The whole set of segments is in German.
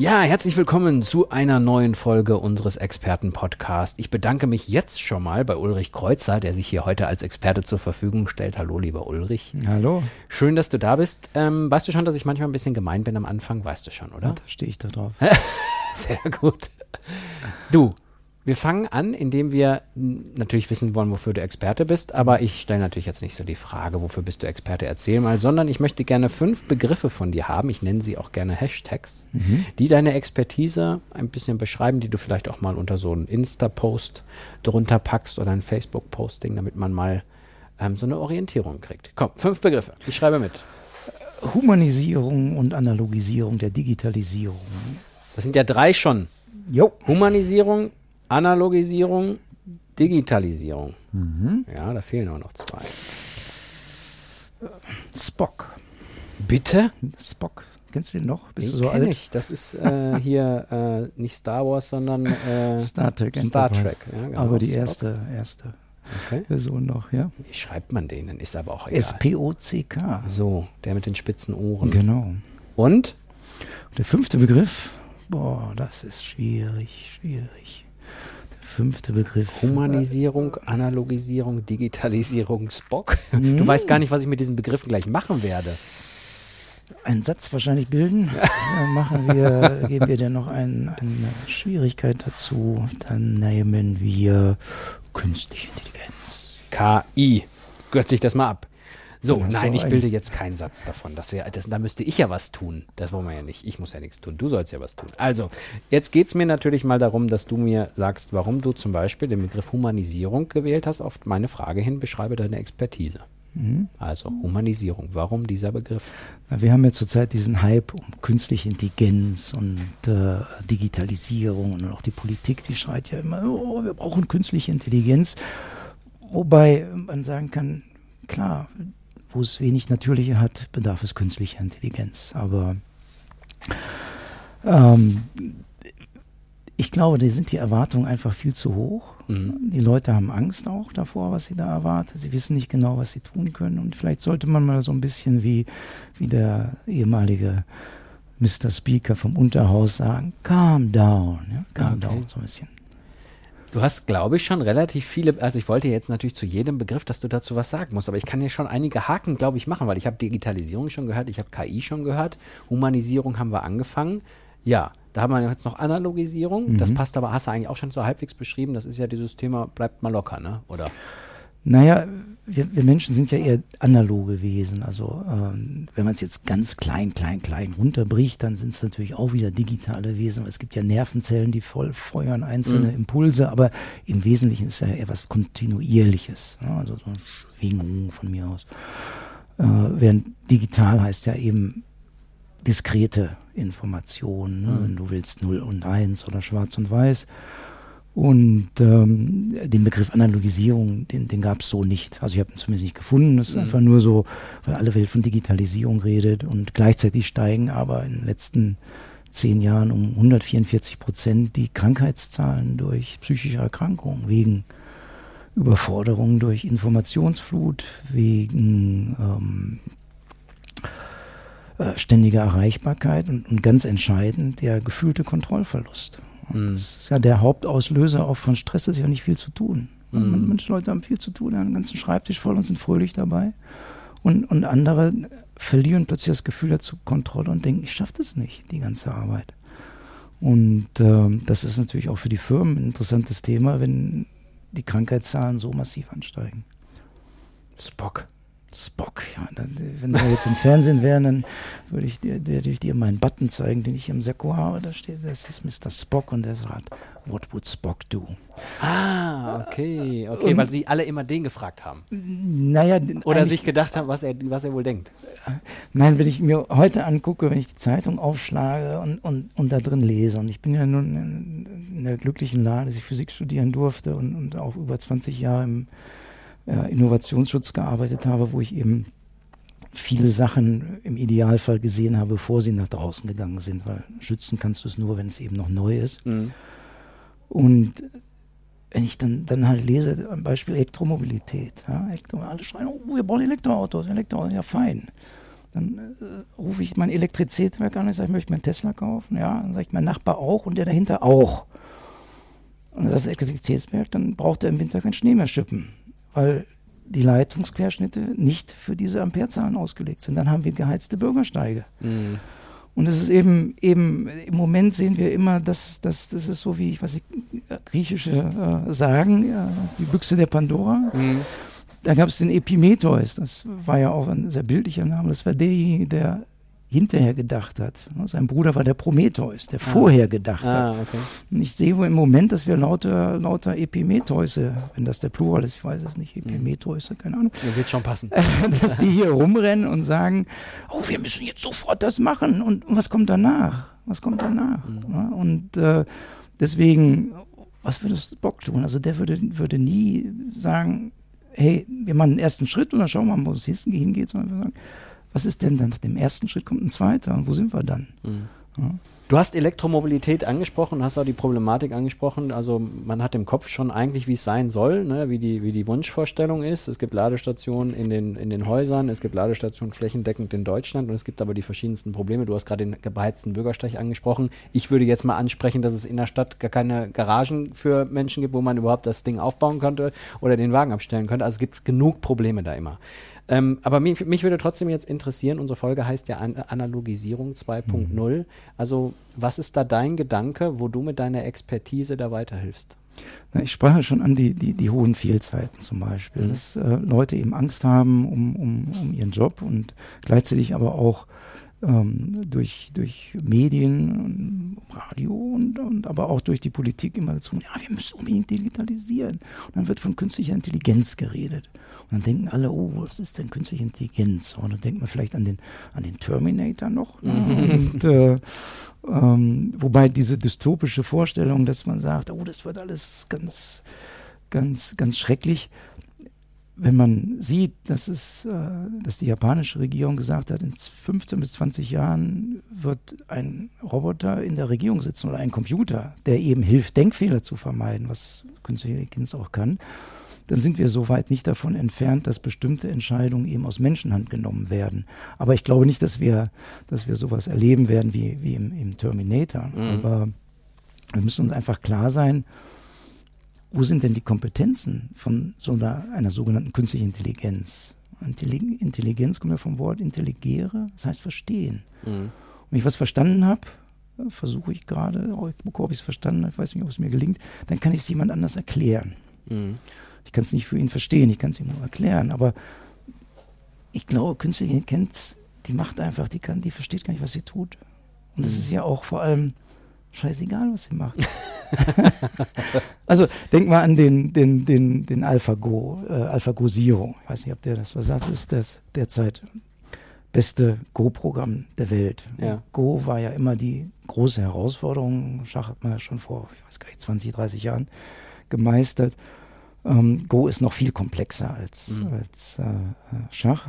Ja, herzlich willkommen zu einer neuen Folge unseres Experten-Podcasts. Ich bedanke mich jetzt schon mal bei Ulrich Kreuzer, der sich hier heute als Experte zur Verfügung stellt. Hallo, lieber Ulrich. Hallo. Schön, dass du da bist. Ähm, weißt du schon, dass ich manchmal ein bisschen gemein bin am Anfang? Weißt du schon, oder? Ja, da stehe ich da drauf. Sehr gut. Du, wir fangen an, indem wir natürlich wissen wollen, wofür du Experte bist, aber ich stelle natürlich jetzt nicht so die Frage, wofür bist du Experte, erzähl mal, sondern ich möchte gerne fünf Begriffe von dir haben, ich nenne sie auch gerne Hashtags, mhm. die deine Expertise ein bisschen beschreiben, die du vielleicht auch mal unter so einen Insta-Post drunter packst oder ein Facebook-Posting, damit man mal ähm, so eine Orientierung kriegt. Komm, fünf Begriffe, ich schreibe mit. Humanisierung und Analogisierung der Digitalisierung. Das sind ja drei schon. Jo. Humanisierung, Analogisierung, Digitalisierung. Mhm. Ja, da fehlen auch noch zwei. Spock. Bitte? Spock. Kennst du den noch? Bist den du so alt? Ich. Das ist äh, hier äh, nicht Star Wars, sondern äh, Star Trek. Star Trek. Ja, genau. Aber die erste, erste okay. Version noch, ja. Wie schreibt man den? Ist aber auch egal. S-P-O-C-K. So, der mit den spitzen Ohren. Genau. Und? Der fünfte Begriff. Boah, das ist schwierig, schwierig fünfte Begriff. Humanisierung, Analogisierung, Digitalisierung, Spock. Mhm. Du weißt gar nicht, was ich mit diesen Begriffen gleich machen werde. Einen Satz wahrscheinlich bilden. Dann machen wir, geben wir dir noch ein, eine Schwierigkeit dazu. Dann nehmen wir künstliche Intelligenz. KI. Kürze ich das mal ab. So, nein, ich bilde jetzt keinen Satz davon. Das wär, das, da müsste ich ja was tun. Das wollen wir ja nicht. Ich muss ja nichts tun. Du sollst ja was tun. Also, jetzt geht es mir natürlich mal darum, dass du mir sagst, warum du zum Beispiel den Begriff Humanisierung gewählt hast. Auf meine Frage hin, beschreibe deine Expertise. Mhm. Also Humanisierung, warum dieser Begriff? Wir haben ja zurzeit diesen Hype um künstliche Intelligenz und äh, Digitalisierung und auch die Politik, die schreit ja immer, oh, wir brauchen künstliche Intelligenz. Wobei man sagen kann, klar, wo es wenig Natürliche hat, bedarf es künstlicher Intelligenz. Aber ähm, ich glaube, da sind die Erwartungen einfach viel zu hoch. Mhm. Die Leute haben Angst auch davor, was sie da erwarten. Sie wissen nicht genau, was sie tun können. Und vielleicht sollte man mal so ein bisschen wie, wie der ehemalige Mr. Speaker vom Unterhaus sagen, calm down, ja, calm okay. down, so ein bisschen. Du hast, glaube ich, schon relativ viele, also ich wollte jetzt natürlich zu jedem Begriff, dass du dazu was sagen musst, aber ich kann ja schon einige Haken, glaube ich, machen, weil ich habe Digitalisierung schon gehört, ich habe KI schon gehört, Humanisierung haben wir angefangen. Ja, da haben wir jetzt noch Analogisierung, mhm. das passt aber, hast du eigentlich auch schon so halbwegs beschrieben, das ist ja dieses Thema, bleibt mal locker, ne? Oder? Naja, wir, wir Menschen sind ja eher analoge Wesen. Also ähm, wenn man es jetzt ganz klein, klein, klein runterbricht, dann sind es natürlich auch wieder digitale Wesen. Es gibt ja Nervenzellen, die voll feuern einzelne mhm. Impulse, aber im Wesentlichen ist ja eher was Kontinuierliches. Ne? Also so eine Schwingung von mir aus. Äh, während digital heißt ja eben diskrete Informationen. Ne? Mhm. Wenn du willst 0 und 1 oder schwarz und weiß. Und ähm, den Begriff Analogisierung, den, den gab es so nicht. Also ich habe ihn zumindest nicht gefunden. Es ist mhm. einfach nur so, weil alle Welt von Digitalisierung redet und gleichzeitig steigen aber in den letzten zehn Jahren um 144 Prozent die Krankheitszahlen durch psychische Erkrankungen wegen Überforderung durch Informationsflut, wegen ähm, äh, ständiger Erreichbarkeit und, und ganz entscheidend der gefühlte Kontrollverlust. Mhm. Das ist ja der Hauptauslöser auch von Stress, ist ja nicht viel zu tun. Mhm. Manche Leute haben viel zu tun, haben einen ganzen Schreibtisch voll und sind fröhlich dabei. Und, und andere verlieren plötzlich das Gefühl dazu Kontrolle und denken, ich schaffe das nicht, die ganze Arbeit. Und ähm, das ist natürlich auch für die Firmen ein interessantes Thema, wenn die Krankheitszahlen so massiv ansteigen. Spock. Spock, Dann, wenn wir jetzt im Fernsehen wären, dann würde ich dir, würde ich dir meinen Button zeigen, den ich im Sakko habe. Da steht, das ist Mr. Spock und der sagt, what would Spock do? Ah, okay, okay, und, weil sie alle immer den gefragt haben. Naja, oder sich gedacht haben, was er, was er wohl denkt. Nein, wenn ich mir heute angucke, wenn ich die Zeitung aufschlage und, und, und da drin lese, und ich bin ja nun in, in der glücklichen Lage, dass ich Physik studieren durfte und, und auch über 20 Jahre im äh, Innovationsschutz gearbeitet habe, wo ich eben viele Sachen im Idealfall gesehen habe, bevor sie nach draußen gegangen sind, weil schützen kannst du es nur, wenn es eben noch neu ist. Mhm. Und wenn ich dann, dann halt lese, am Beispiel Elektromobilität, ja, Elektro, alle schreien, oh, wir brauchen Elektroautos, Elektroautos, ja fein. Dann äh, rufe ich mein Elektrizitätswerk an und sage, ich möchte mir einen Tesla kaufen. Ja, dann sage ich, mein Nachbar auch und der dahinter auch. Und das Elektrizitätswerk, dann braucht er im Winter kein Schnee mehr schippen, weil die Leitungsquerschnitte nicht für diese Amperezahlen ausgelegt sind. Dann haben wir geheizte Bürgersteige. Mhm. Und es ist eben, eben, im Moment sehen wir immer, dass, dass das ist so wie, ich weiß nicht, griechische äh, Sagen, äh, die Büchse der Pandora. Mhm. Da gab es den Epimetheus, das war ja auch ein sehr bildlicher Name, das war der, der hinterher gedacht hat. Sein Bruder war der Prometheus, der ah. vorher gedacht ah, hat. Okay. Und ich sehe wohl im Moment, dass wir lauter, lauter Epimetheuse, wenn das der Plural ist, ich weiß es nicht, Epimetheuse, keine Ahnung. Das wird schon passen. dass die hier rumrennen und sagen, oh, wir müssen jetzt sofort das machen. Und, was kommt danach? Was kommt danach? Mhm. Und äh, deswegen, was würde das Bock tun? Also der würde, würde nie sagen, hey, wir machen den ersten Schritt und dann schauen wir mal, wo es hingeht, sondern wir sagen, was ist denn dann nach dem ersten Schritt kommt ein zweiter und wo sind wir dann? Mhm. Ja. Du hast Elektromobilität angesprochen, hast auch die Problematik angesprochen. Also man hat im Kopf schon eigentlich, wie es sein soll, ne? wie, die, wie die Wunschvorstellung ist. Es gibt Ladestationen in den, in den Häusern, es gibt Ladestationen flächendeckend in Deutschland und es gibt aber die verschiedensten Probleme. Du hast gerade den beheizten Bürgersteig angesprochen. Ich würde jetzt mal ansprechen, dass es in der Stadt gar keine Garagen für Menschen gibt, wo man überhaupt das Ding aufbauen könnte oder den Wagen abstellen könnte. Also es gibt genug Probleme da immer. Ähm, aber mich, mich, würde trotzdem jetzt interessieren, unsere Folge heißt ja An Analogisierung 2.0. Mhm. Also was ist da dein Gedanke, wo du mit deiner Expertise da weiterhilfst? Na, ich sprach ja schon an die, die, die hohen Fehlzeiten zum Beispiel, mhm. dass äh, Leute eben Angst haben um, um, um ihren Job und gleichzeitig aber auch ähm, durch, durch Medien, Radio und, und aber auch durch die Politik immer dazu, ja, wir müssen unbedingt digitalisieren. Und dann wird von künstlicher Intelligenz geredet. Und dann denken alle, oh, was ist denn künstliche Intelligenz? Und dann denkt man vielleicht an den, an den Terminator noch. Und, äh, ähm, wobei diese dystopische Vorstellung, dass man sagt, oh, das wird alles ganz, ganz, ganz schrecklich, wenn man sieht, dass, es, äh, dass die japanische Regierung gesagt hat, in 15 bis 20 Jahren wird ein Roboter in der Regierung sitzen oder ein Computer, der eben hilft, Denkfehler zu vermeiden, was künstliche Intelligenz auch kann, dann sind wir so weit nicht davon entfernt, dass bestimmte Entscheidungen eben aus Menschenhand genommen werden. Aber ich glaube nicht, dass wir, dass wir sowas erleben werden wie, wie im, im Terminator. Mhm. Aber wir müssen uns einfach klar sein, wo sind denn die Kompetenzen von so einer, einer sogenannten künstlichen Intelligenz? Intelligenz kommt ja vom Wort intelligere, das heißt verstehen. Mhm. Wenn ich was verstanden habe, versuche ich gerade, oh, ob ich es verstanden habe, ich weiß nicht, ob es mir gelingt, dann kann ich es jemand anders erklären. Mhm. Ich kann es nicht für ihn verstehen, ich kann es ihm nur erklären, aber ich glaube, künstliche Intelligenz, die macht einfach, die kann, die versteht gar nicht, was sie tut. Und das mhm. ist ja auch vor allem scheißegal, was sie macht. also denk mal an den, den, den, den AlphaGo, äh, AlphaGo Zero. Ich weiß nicht, ob der das was sagt. Das ist das derzeit beste Go-Programm der Welt. Ja. Go war ja immer die große Herausforderung. Schach hat man ja schon vor, ich weiß gar nicht, 20, 30 Jahren gemeistert. Ähm, Go ist noch viel komplexer als, mhm. als äh, Schach.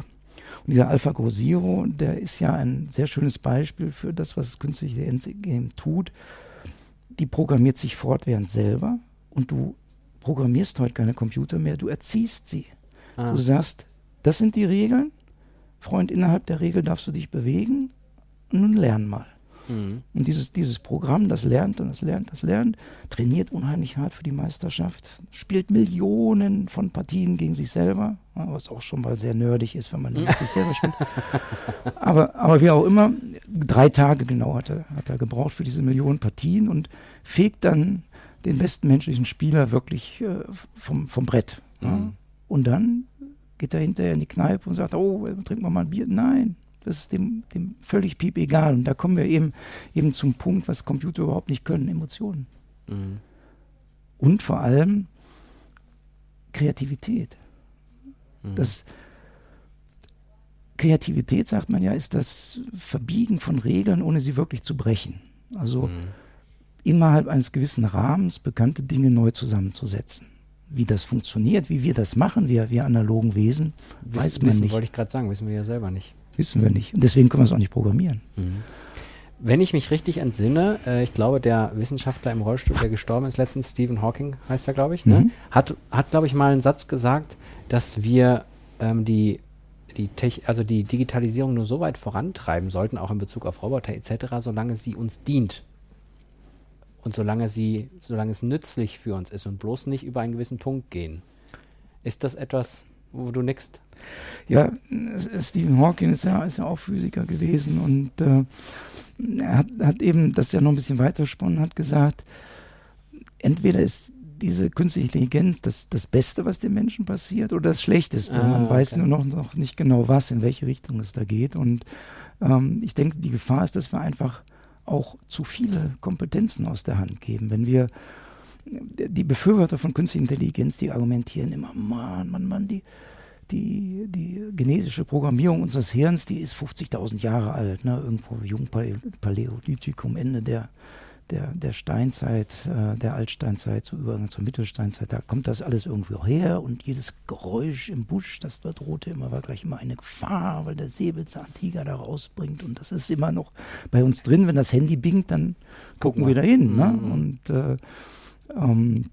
Und dieser AlphaGo Zero, der ist ja ein sehr schönes Beispiel für das, was künstliche Intelligenz tut die programmiert sich fortwährend selber und du programmierst heute keine Computer mehr, du erziehst sie. Ah. Du sagst, das sind die Regeln, Freund, innerhalb der Regel darfst du dich bewegen, nun lern mal. Mhm. Und dieses, dieses Programm, das lernt und das lernt, das lernt, trainiert unheimlich hart für die Meisterschaft, spielt Millionen von Partien gegen sich selber, was auch schon mal sehr nerdig ist, wenn man mit sich selber spielt. Aber, aber wie auch immer, drei Tage genau hat er, hat er gebraucht für diese Millionen Partien und fegt dann den besten menschlichen Spieler wirklich äh, vom, vom Brett. Mhm. Und dann geht er hinterher in die Kneipe und sagt, oh, trinken wir mal ein Bier. Nein, das ist dem, dem völlig piep egal. Und da kommen wir eben, eben zum Punkt, was Computer überhaupt nicht können, Emotionen. Mhm. Und vor allem Kreativität. Mhm. Das Kreativität, sagt man ja, ist das Verbiegen von Regeln, ohne sie wirklich zu brechen. Also mhm. innerhalb eines gewissen Rahmens bekannte Dinge neu zusammenzusetzen. Wie das funktioniert, wie wir das machen, wir, wir analogen Wesen, Wiss, weiß man wissen, nicht. wollte ich gerade sagen, wissen wir ja selber nicht. Wissen wir nicht. Und deswegen können wir es auch nicht programmieren. Wenn ich mich richtig entsinne, äh, ich glaube, der Wissenschaftler im Rollstuhl, der gestorben ist, letztens Stephen Hawking heißt er, glaube ich, ne? Mhm. hat, hat glaube ich, mal einen Satz gesagt, dass wir ähm, die, die, Tech, also die Digitalisierung nur so weit vorantreiben sollten, auch in Bezug auf Roboter etc., solange sie uns dient. Und solange sie, solange es nützlich für uns ist und bloß nicht über einen gewissen Punkt gehen. Ist das etwas, wo du nickst? Ja, Stephen Hawking ist ja, ist ja auch Physiker gewesen und äh, er hat, hat eben das ja noch ein bisschen weitersponnen, hat gesagt, entweder ist diese künstliche Intelligenz das, das Beste, was dem Menschen passiert, oder das Schlechteste. Ah, Man weiß okay. nur noch, noch nicht genau was, in welche Richtung es da geht. Und ähm, ich denke, die Gefahr ist, dass wir einfach auch zu viele Kompetenzen aus der Hand geben. Wenn wir die Befürworter von künstlicher Intelligenz, die argumentieren immer, Mann, Mann, Mann, die, die, die genetische Programmierung unseres Hirns, die ist 50.000 Jahre alt, ne? irgendwo Jungpaläolithikum, Ende der, der, der Steinzeit, äh, der Altsteinzeit, so Übergang zur Mittelsteinzeit, da kommt das alles irgendwo her und jedes Geräusch im Busch, das da drohte immer, war gleich immer eine Gefahr, weil der Säbelzahntiger da rausbringt und das ist immer noch bei uns drin, wenn das Handy bingt, dann gucken wir da hin. Ne? Mhm. Und äh, ähm,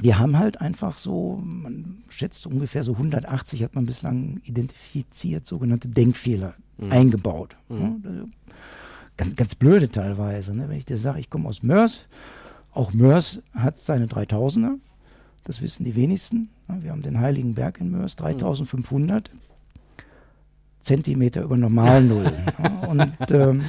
wir haben halt einfach so, man schätzt ungefähr so 180 hat man bislang identifiziert, sogenannte Denkfehler eingebaut. Ne? Also Ganz, ganz blöde teilweise. Ne? Wenn ich dir sage, ich komme aus Mörs, auch Mörs hat seine 3000er, das wissen die wenigsten. Ne? Wir haben den Heiligen Berg in Mörs, 3500 Zentimeter über Normalnull. ne? Und ähm,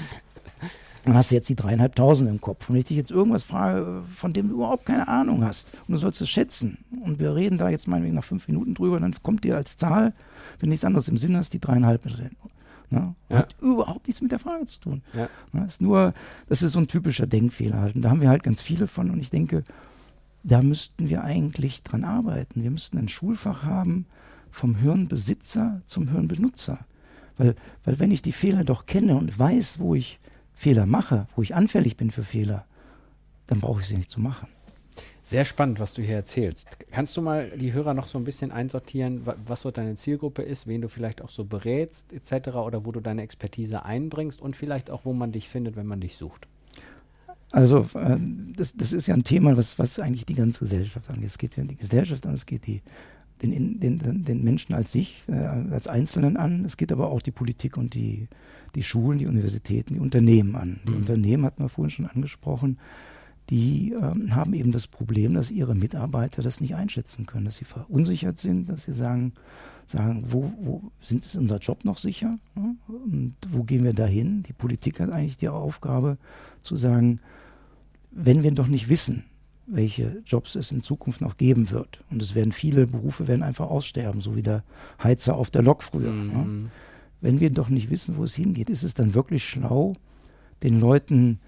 dann hast du jetzt die dreieinhalbtausend im Kopf. Und wenn ich dich jetzt irgendwas frage, von dem du überhaupt keine Ahnung hast und du sollst es schätzen und wir reden da jetzt meinetwegen nach fünf Minuten drüber, dann kommt dir als Zahl, wenn nichts anderes im Sinn hast, die dreieinhalb. Ne? Ja. Hat überhaupt nichts mit der Frage zu tun. Ja. Ne? Ist nur, das ist so ein typischer Denkfehler halt. Und da haben wir halt ganz viele von und ich denke, da müssten wir eigentlich dran arbeiten. Wir müssten ein Schulfach haben vom Hirnbesitzer zum Hirnbenutzer. Weil, weil wenn ich die Fehler doch kenne und weiß, wo ich Fehler mache, wo ich anfällig bin für Fehler, dann brauche ich sie nicht zu machen. Sehr spannend, was du hier erzählst. Kannst du mal die Hörer noch so ein bisschen einsortieren, wa- was so deine Zielgruppe ist, wen du vielleicht auch so berätst, etc. oder wo du deine Expertise einbringst und vielleicht auch, wo man dich findet, wenn man dich sucht? Also äh, das, das ist ja ein Thema, was, was eigentlich die ganze Gesellschaft angeht. Es geht ja die Gesellschaft an, es geht die, den, den, den, Menschen als sich, äh, als Einzelnen an. Es geht aber auch die Politik und die, die Schulen, die Universitäten, die Unternehmen an. Die Mhm. Unternehmen hatten wir vorhin schon angesprochen. Die ähm, haben eben das Problem, dass ihre Mitarbeiter das nicht einschätzen können, dass sie verunsichert sind, dass sie sagen, sagen wo, wo sind ist unser Job noch sicher ne? und wo gehen wir dahin? Die Politik hat eigentlich die Aufgabe zu sagen, wenn wir doch nicht wissen, welche Jobs es in Zukunft noch geben wird. Und es werden viele Berufe werden einfach aussterben, so wie der Heizer auf der Lok früher. Ne? Mhm. Wenn wir doch nicht wissen, wo es hingeht, ist es dann wirklich schlau, den Leuten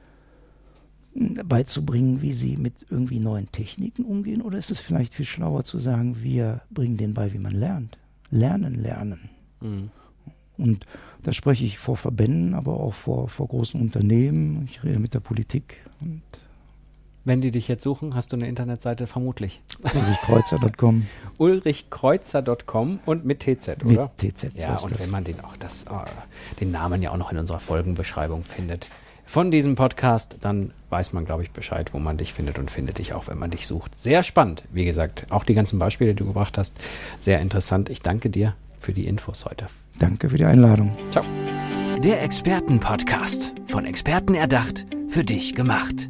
beizubringen, wie sie mit irgendwie neuen Techniken umgehen? Oder ist es vielleicht viel schlauer zu sagen, wir bringen denen bei, wie man lernt? Lernen, lernen. Mhm. Und da spreche ich vor Verbänden, aber auch vor, vor großen Unternehmen. Ich rede mit der Politik. Und Wenn die dich jetzt suchen, hast du eine Internetseite vermutlich. ulrichkreuzer.com ulrichkreuzer.com und mit TZ, mit oder? TZ. Ja, so und ist wenn das. man den auch das, äh, den Namen ja auch noch in unserer Folgenbeschreibung findet von diesem Podcast, dann weiß man, glaube ich, Bescheid, wo man dich findet und findet dich auch, wenn man dich sucht. Sehr spannend, wie gesagt. Auch die ganzen Beispiele, die du gebracht hast, sehr interessant. Ich danke dir für die Infos heute. Danke für die Einladung. Ciao. Der Expertenpodcast. Von Experten erdacht, für dich gemacht.